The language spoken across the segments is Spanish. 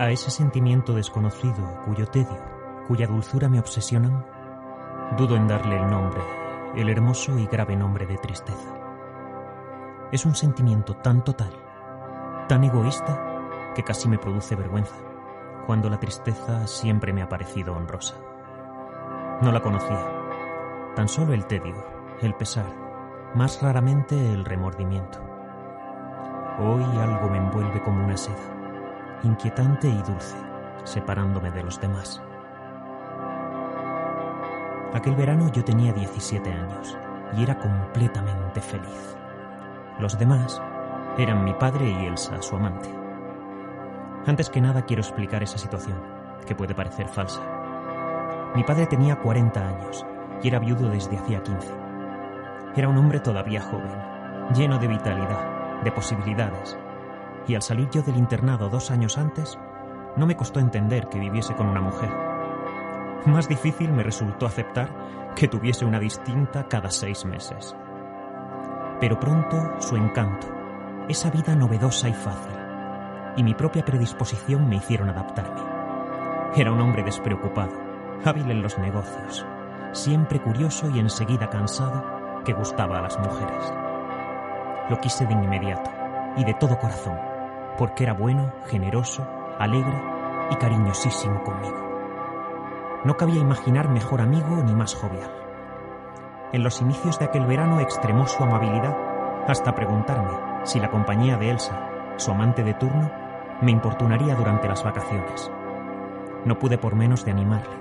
A ese sentimiento desconocido, cuyo tedio, cuya dulzura me obsesionan, dudo en darle el nombre, el hermoso y grave nombre de tristeza. Es un sentimiento tan total, tan egoísta, que casi me produce vergüenza, cuando la tristeza siempre me ha parecido honrosa. No la conocía, tan solo el tedio, el pesar, más raramente el remordimiento. Hoy algo me envuelve como una seda inquietante y dulce, separándome de los demás. Aquel verano yo tenía 17 años y era completamente feliz. Los demás eran mi padre y Elsa, su amante. Antes que nada quiero explicar esa situación, que puede parecer falsa. Mi padre tenía 40 años y era viudo desde hacía 15. Era un hombre todavía joven, lleno de vitalidad, de posibilidades, y al salir yo del internado dos años antes, no me costó entender que viviese con una mujer. Más difícil me resultó aceptar que tuviese una distinta cada seis meses. Pero pronto su encanto, esa vida novedosa y fácil, y mi propia predisposición me hicieron adaptarme. Era un hombre despreocupado, hábil en los negocios, siempre curioso y enseguida cansado que gustaba a las mujeres. Lo quise de inmediato y de todo corazón porque era bueno, generoso, alegre y cariñosísimo conmigo. No cabía imaginar mejor amigo ni más jovial. En los inicios de aquel verano extremó su amabilidad hasta preguntarme si la compañía de Elsa, su amante de turno, me importunaría durante las vacaciones. No pude por menos de animarle,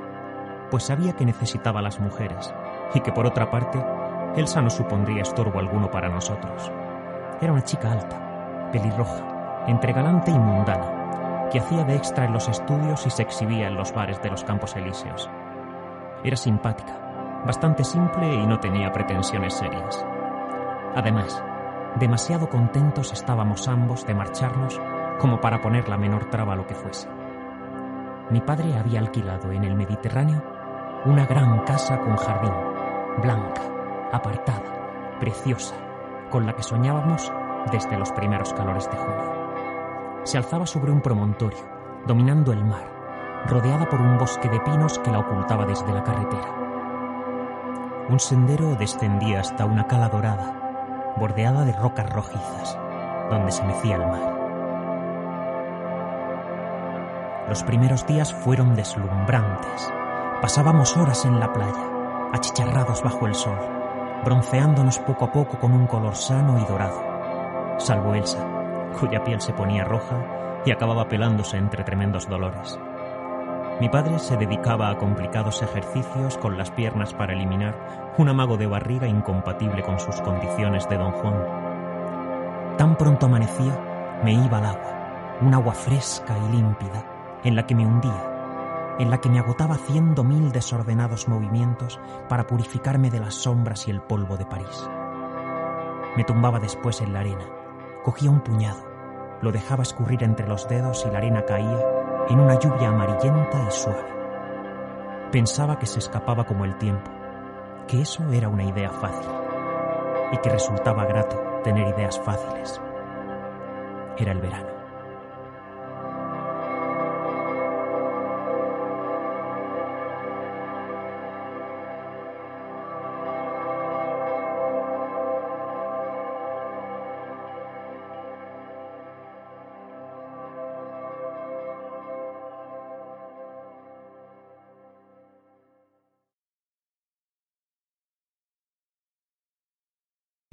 pues sabía que necesitaba a las mujeres y que por otra parte, Elsa no supondría estorbo alguno para nosotros. Era una chica alta, pelirroja, entre galante y mundana, que hacía de extra en los estudios y se exhibía en los bares de los Campos Elíseos. Era simpática, bastante simple y no tenía pretensiones serias. Además, demasiado contentos estábamos ambos de marcharnos como para poner la menor traba a lo que fuese. Mi padre había alquilado en el Mediterráneo una gran casa con jardín, blanca, apartada, preciosa, con la que soñábamos desde los primeros calores de junio se alzaba sobre un promontorio, dominando el mar, rodeada por un bosque de pinos que la ocultaba desde la carretera. Un sendero descendía hasta una cala dorada, bordeada de rocas rojizas, donde se mecía el mar. Los primeros días fueron deslumbrantes. Pasábamos horas en la playa, achicharrados bajo el sol, bronceándonos poco a poco con un color sano y dorado, salvo Elsa, cuya piel se ponía roja y acababa pelándose entre tremendos dolores. Mi padre se dedicaba a complicados ejercicios con las piernas para eliminar un amago de barriga incompatible con sus condiciones de don Juan. Tan pronto amanecía, me iba al agua, un agua fresca y límpida, en la que me hundía, en la que me agotaba haciendo mil desordenados movimientos para purificarme de las sombras y el polvo de París. Me tumbaba después en la arena, cogía un puñado, lo dejaba escurrir entre los dedos y la arena caía en una lluvia amarillenta y suave. Pensaba que se escapaba como el tiempo, que eso era una idea fácil y que resultaba grato tener ideas fáciles. Era el verano.